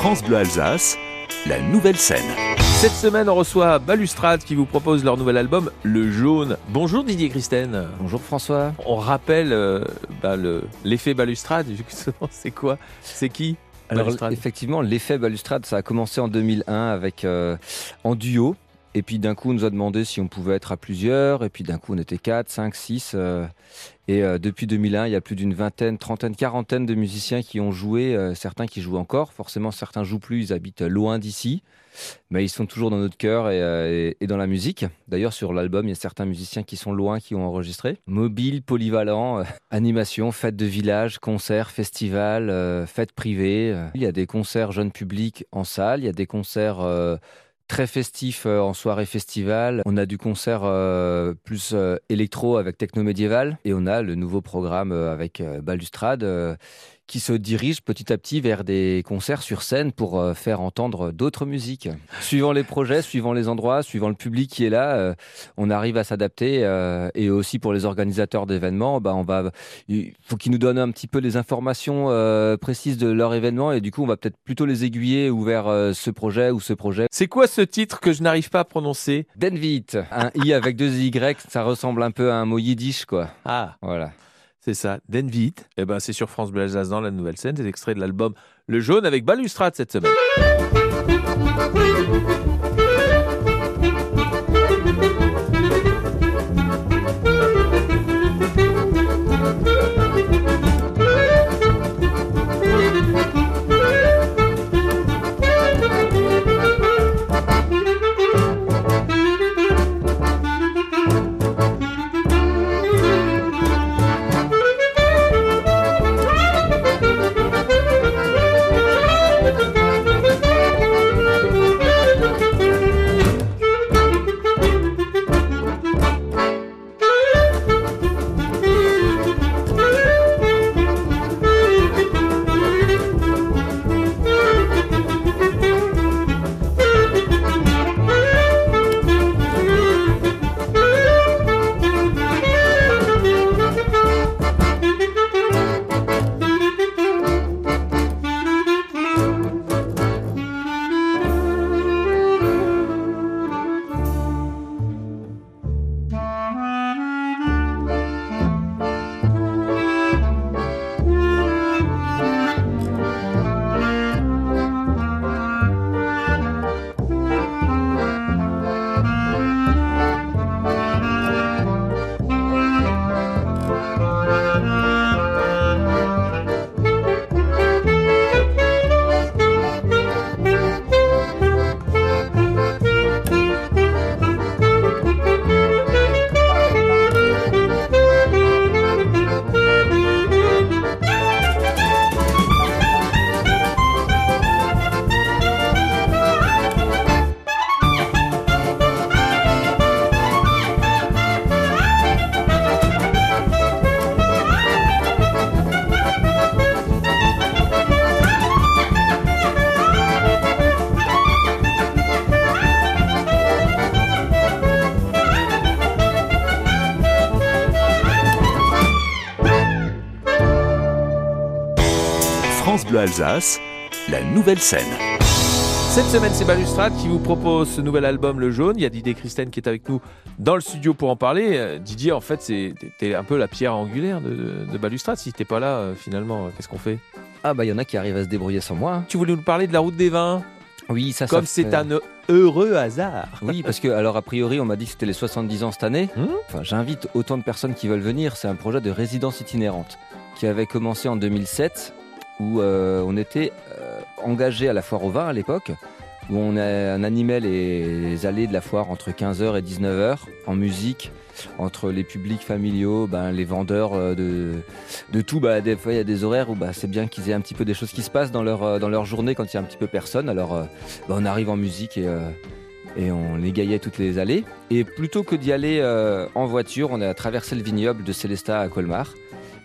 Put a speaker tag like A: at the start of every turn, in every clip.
A: France Bleu Alsace, la nouvelle scène.
B: Cette semaine, on reçoit Balustrade qui vous propose leur nouvel album, Le Jaune. Bonjour Didier Christen.
C: Bonjour François.
B: On rappelle euh, bah, le- l'effet Balustrade, justement, c'est quoi? C'est qui
C: Alors
B: Balustrade?
C: effectivement, l'effet balustrade, ça a commencé en 2001 avec euh, en duo. Et puis d'un coup, on nous a demandé si on pouvait être à plusieurs. Et puis d'un coup, on était 4, 5, 6. euh, et euh, depuis 2001, il y a plus d'une vingtaine, trentaine, quarantaine de musiciens qui ont joué. euh, certains qui jouent encore. Forcément, certains jouent plus. Ils habitent loin d'ici. Mais ils sont toujours dans notre cœur et, euh, dans la musique. D'ailleurs, sur l'album, il y a certains musiciens qui sont loin, qui ont enregistré. Mobile, polyvalent, animation, fête de village, concerts, festivals, fêtes privées. Il y a des concerts jeunes publics en salle, il y a des concerts très festifs euh, en soirée festival. On a du concert euh, plus euh, électro avec techno médiéval et on a le nouveau programme avec Balustrade qui se dirige petit à petit vers des concerts sur scène pour euh, faire entendre d'autres musiques. Suivant les projets, suivant les endroits, suivant le public qui est là, euh, on arrive à s'adapter euh, et aussi pour les organisateurs d'événements, bah, on va il faut qu'ils nous donnent un petit peu les informations précises de leur événement et du coup on va peut-être plutôt les aiguiller ou vers ce projet ou ce projet.
B: C'est quoi ce titre que je n'arrive pas à prononcer?
C: Denvit, un i avec deux y, ça ressemble un peu à un mot yiddish quoi.
B: Ah,
C: Voilà.
B: C'est ça, Denvit. Eh ben, c'est sur France Bleu Alsace dans la nouvelle scène, des extraits de l'album Le Jaune avec Balustrade cette semaine.
A: Alsace, la nouvelle scène.
B: Cette semaine, c'est Balustrade qui vous propose ce nouvel album Le Jaune. Il y a Didier Christen qui est avec nous dans le studio pour en parler. Euh, Didier, en fait, c'est t'es un peu la pierre angulaire de, de Balustrade. Si t'es pas là, euh, finalement, euh, qu'est-ce qu'on fait?
C: Ah bah il y en a qui arrivent à se débrouiller sans moi. hein.
B: Tu voulais nous parler de la route des vins?
C: Oui, ça
B: Comme
C: ça
B: c'est
C: fait-
B: un heureux hasard.
C: Oui, parce que alors a priori on m'a dit que c'était les 70 ans cette année.
B: Hmm?
C: Enfin, j'invite autant de personnes qui veulent venir. C'est un projet de résidence itinérante qui avait commencé en 2007, où euh, on était euh, engagé à la foire au vin à l'époque, où on, animait les, allées de la foire entre 15h et 19h en musique. Entre les publics familiaux, ben, les vendeurs euh, de, de tout, bah, des fois il y a des horaires où bah, c'est bien qu'ils aient un petit peu des choses qui se passent dans leur, dans journée quand il y a un petit peu personne. Alors bah, on arrive en musique et, on égayait toutes les allées. Et plutôt que d'y aller en voiture, on a traversé le vignoble de Célestat à Colmar.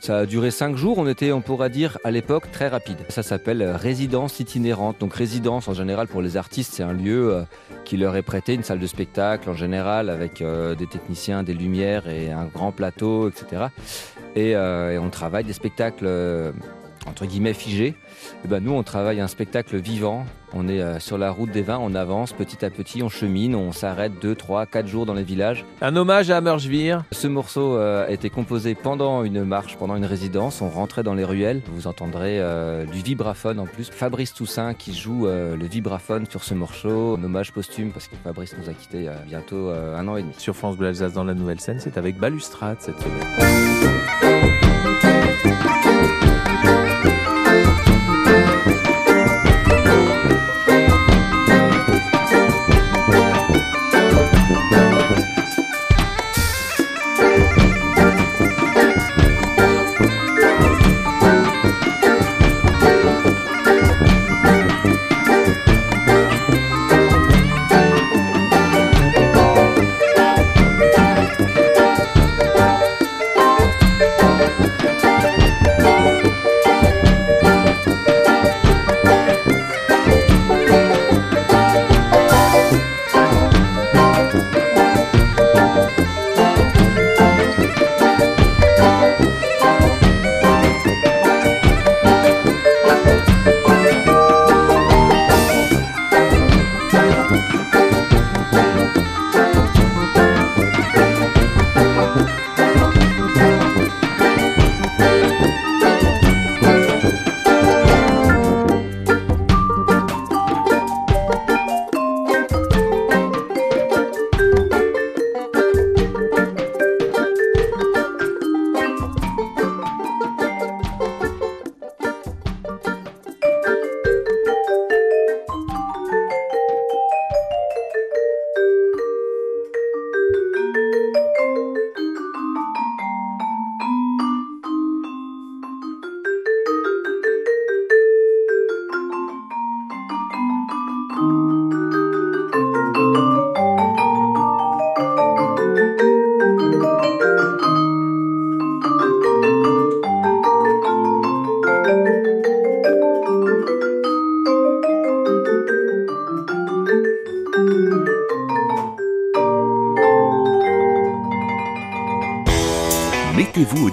C: Ça a duré cinq jours, on était, on pourra dire, à l'époque, très rapide. Ça s'appelle euh, résidence itinérante. Donc résidence, en général, pour les artistes, c'est un lieu euh, qui leur est prêté, une salle de spectacle, en général, avec euh, des techniciens, des lumières et un grand plateau, etc. Et, et on travaille des spectacles entre guillemets figé. Et ben nous, on travaille un spectacle vivant. On est euh, sur la route des vins, on avance petit à petit, on chemine, on s'arrête 2, 3, 4 jours dans les villages.
B: Un hommage à Mergevire.
C: Ce morceau euh, a été composé pendant une marche, pendant une résidence. On rentrait dans les ruelles. Vous entendrez euh, du vibraphone en plus. Fabrice Toussaint qui joue le vibraphone sur ce morceau. Un hommage posthume parce que Fabrice nous a quitté il y a bientôt un an et demi.
B: Sur France Bleu Alsace dans la nouvelle scène, c'est avec Balustrade cette semaine.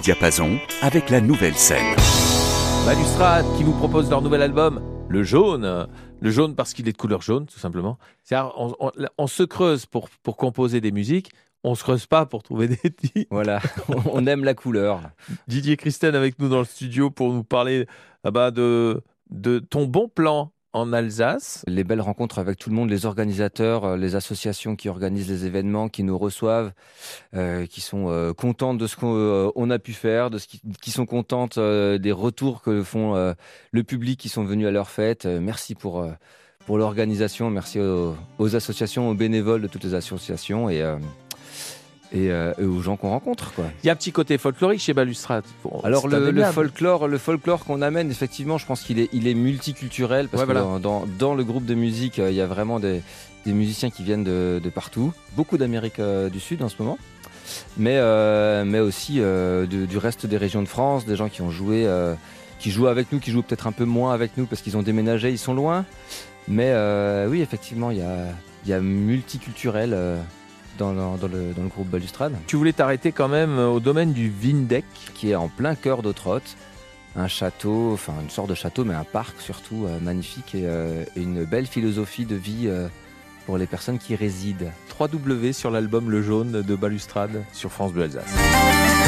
A: Diapason avec la nouvelle scène.
B: Balustrade qui vous propose leur nouvel album, Le Jaune. Le jaune parce qu'il est de couleur jaune, tout simplement. C'est-à-dire, On, on- on se creuse pour, pour composer des musiques, on se creuse pas pour trouver des titres.
C: Voilà, on aime la couleur.
B: Didier Christen avec nous dans le studio pour nous parler ah bah, de, de ton bon plan en Alsace.
C: Les belles rencontres avec tout le monde, les organisateurs, euh, les associations qui organisent les événements, qui nous reçoivent, euh, qui sont euh, contentes de ce qu'on on a pu faire, de ce qui, sont contentes des retours que font le public qui sont venus à leur fête. Merci pour, pour l'organisation, merci aux, aux associations, aux bénévoles de toutes les associations et, et, euh, et aux gens qu'on rencontre. Quoi.
B: Il y a un petit côté folklorique chez Balustrade. Bon,
C: Alors le, folklore, le folklore qu'on amène, effectivement, je pense qu'il est, il est multiculturel parce
B: Ouais,
C: que
B: voilà.
C: dans, dans, le groupe de musique, euh, il y a vraiment des, des musiciens qui viennent de, de partout, beaucoup d'Amérique euh, du Sud en ce moment, mais euh, mais aussi euh, de- du reste des régions de France, des gens qui ont joué, qui jouent avec nous, qui jouent peut-être un peu moins avec nous parce qu'ils ont déménagé, ils sont loin, mais oui, effectivement, il y a, il y a multiculturel dans, le, dans le groupe Balustrade
B: Tu voulais t'arrêter quand même au domaine du Vindec.
C: qui est en plein cœur d'Autrotte. Un château, enfin une sorte de château, mais un parc surtout euh, magnifique et, euh, et une belle philosophie de vie euh, pour les personnes qui y résident.
B: 3W sur l'album Le Jaune de Balustrade sur France Bleu Alsace.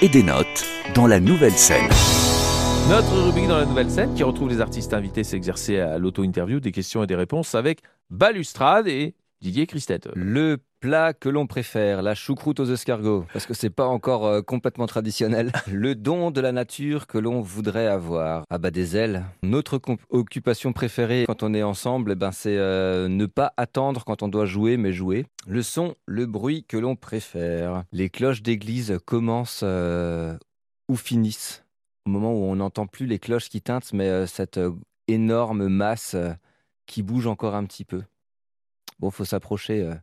A: Et des notes dans la nouvelle scène.
B: Notre rubrique dans la nouvelle scène qui retrouve les artistes invités s'exercer à l'auto-interview, des questions et des réponses avec Balustrade et Didier Christet.
C: Le plat que l'on préfère, la choucroute aux escargots, parce que c'est pas encore euh, complètement traditionnel. Le don de la nature que l'on voudrait avoir. Ah bah des ailes. Notre occupation préférée quand on est ensemble, eh ben c'est euh, ne pas attendre quand on doit jouer, mais jouer. Le son, le bruit que l'on préfère. Les cloches d'église commencent euh, ou finissent. Au moment où on n'entend plus les cloches qui tintent, mais cette énorme masse qui bouge encore un petit peu. Bon, faut s'approcher. euh,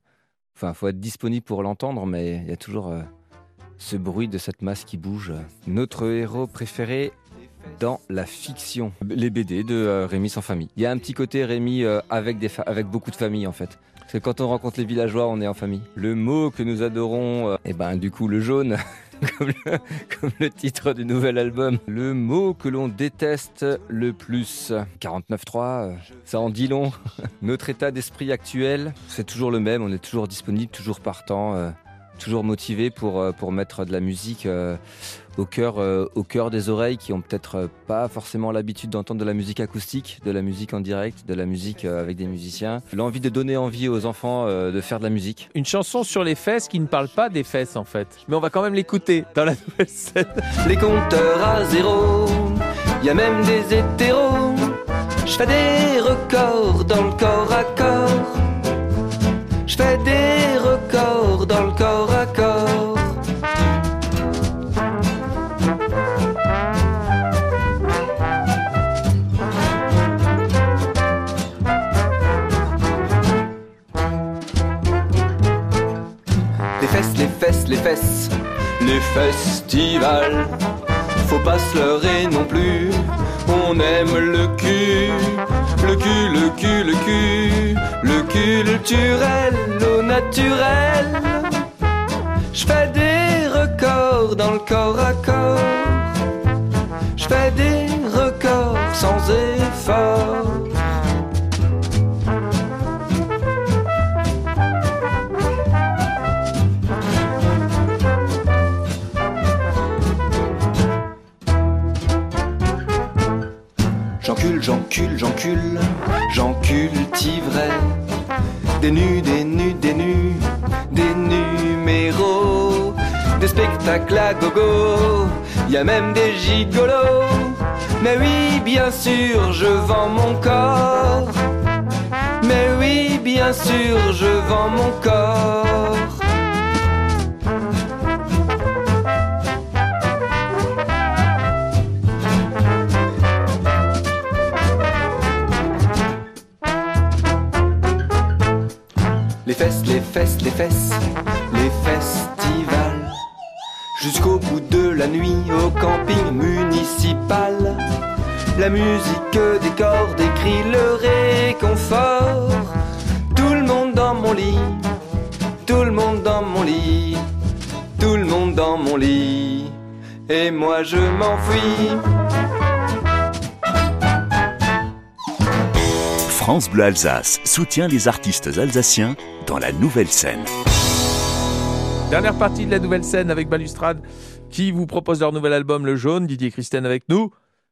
C: Enfin, faut être disponible pour l'entendre, mais il y a toujours euh, ce bruit de cette masse qui bouge. Notre héros préféré dans la fiction, les BD de euh, Rémi sans famille. Il y a un petit côté Rémi avec, beaucoup de famille en fait. Parce que quand on rencontre les villageois, on est en famille. Le mot que nous adorons, et ben du coup le jaune, comme, le, titre du nouvel album. Le mot que l'on déteste le plus. 49.3, euh, ça en dit long. Notre état d'esprit actuel, c'est toujours le même. On est toujours disponible, toujours partant, euh, toujours motivé pour, euh, pour mettre de la musique euh, au, cœur, euh, au cœur des oreilles qui ont peut-être pas forcément l'habitude d'entendre de la musique acoustique, de la musique en direct, de la musique euh, avec des musiciens. L'envie de donner envie aux enfants euh, de faire de la musique.
B: Une chanson sur les fesses qui ne parle pas des fesses en fait. Mais on va quand même l'écouter dans la nouvelle scène.
C: Les compteurs à zéro, y a même des hétéros. Je fais des records dans le corps à corps. Je fais des records dans le corps à corps. Les fesses, les fesses, les fesses, les festivals. Faut pas se leurrer non plus. On aime le cul, le cul, le cul, le cul, le culturel, au naturel. Je fais des records dans le corps à corps. Je fais des records sans effort. J'encule, j'encule, j'encule, j'encultiverai des nus, des nus, des nus, des numéros, des spectacles à gogo, y a même des gigolos. Mais oui, bien sûr, je vends mon corps. Mais oui, bien sûr, je vends mon corps. Les festivals. Jusqu'au bout de la nuit au camping municipal. La musique des cordes écrit le réconfort. Tout le monde dans mon lit, tout le monde dans mon lit, tout le monde dans mon lit. Et moi je m'enfuis.
A: France Bleu Alsace soutient les artistes alsaciens dans la nouvelle scène.
B: Dernière partie de la nouvelle scène avec Balustrade qui vous propose leur nouvel album Le Jaune. Didier Christen avec nous.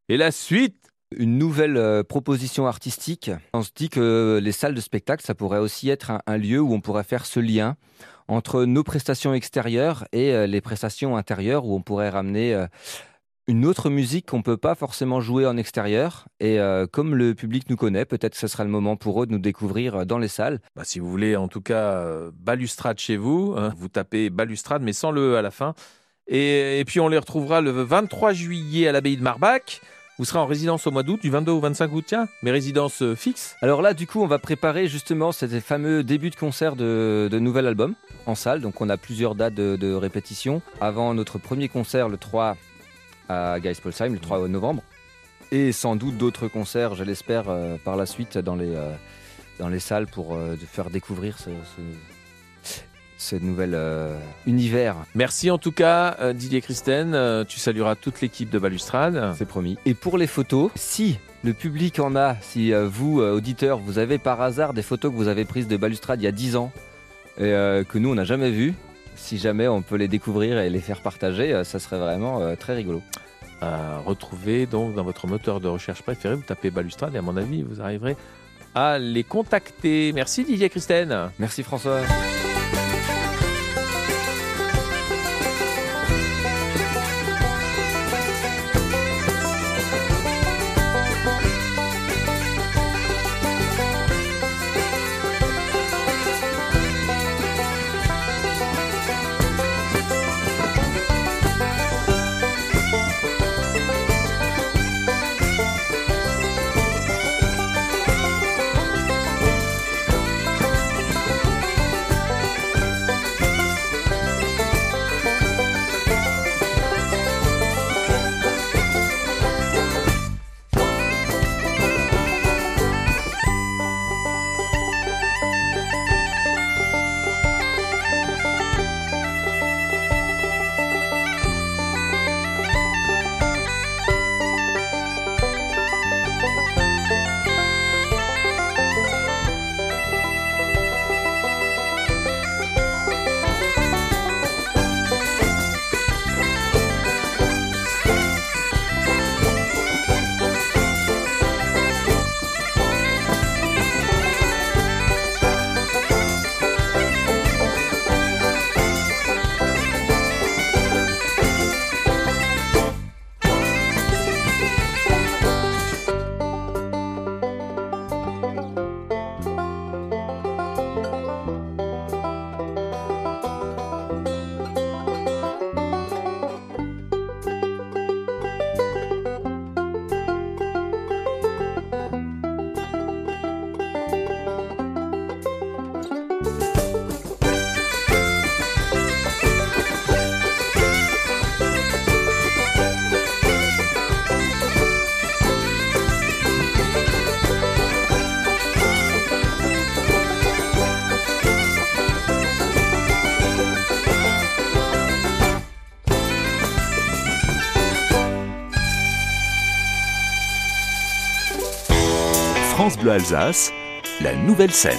B: Et la suite
C: une nouvelle euh, proposition artistique. On se dit que les salles de spectacle, ça pourrait aussi être un, un lieu où on pourrait faire ce lien entre nos prestations extérieures et euh, les prestations intérieures, où on pourrait ramener euh, une autre musique qu'on peut pas forcément jouer en extérieur. Et euh, comme le public nous connaît, peut-être que ce sera le moment pour eux de nous découvrir euh, dans les salles.
B: Bah, si vous voulez, en tout cas, euh, Balustrade chez vous, hein, vous tapez Balustrade, mais sans le E à la fin. Et, et puis, on les retrouvera le 23 juillet à l'abbaye de Marbach. Vous serez en résidence au mois d'août, du 22 au 25 août, tiens, mais résidence euh, fixe.
C: Alors là, du coup, on va préparer justement ces fameux débuts de concert de, de nouvel album en salle. Donc, on a plusieurs dates de, de répétition. Avant notre premier concert, le 3 à Geispolsheim, le 3 novembre. Et sans doute d'autres concerts, je l'espère, euh, par la suite dans les, euh, dans les salles pour euh, faire découvrir ce, ce, ce nouvel univers.
B: Merci en tout cas, Didier Christen. Tu salueras toute l'équipe de Balustrade.
C: C'est promis. Et pour les photos, si le public en a, si vous, auditeurs, vous avez par hasard des photos que vous avez prises de balustrade il y a 10 ans et que nous, on n'a jamais vues, si jamais on peut les découvrir et les faire partager, ça serait vraiment très rigolo.
B: À retrouver donc dans votre moteur de recherche préféré, vous tapez balustrade et à mon avis, vous arriverez à les contacter. Merci Didier Christine.
C: Merci François.
A: Bleu Alsace, la nouvelle scène.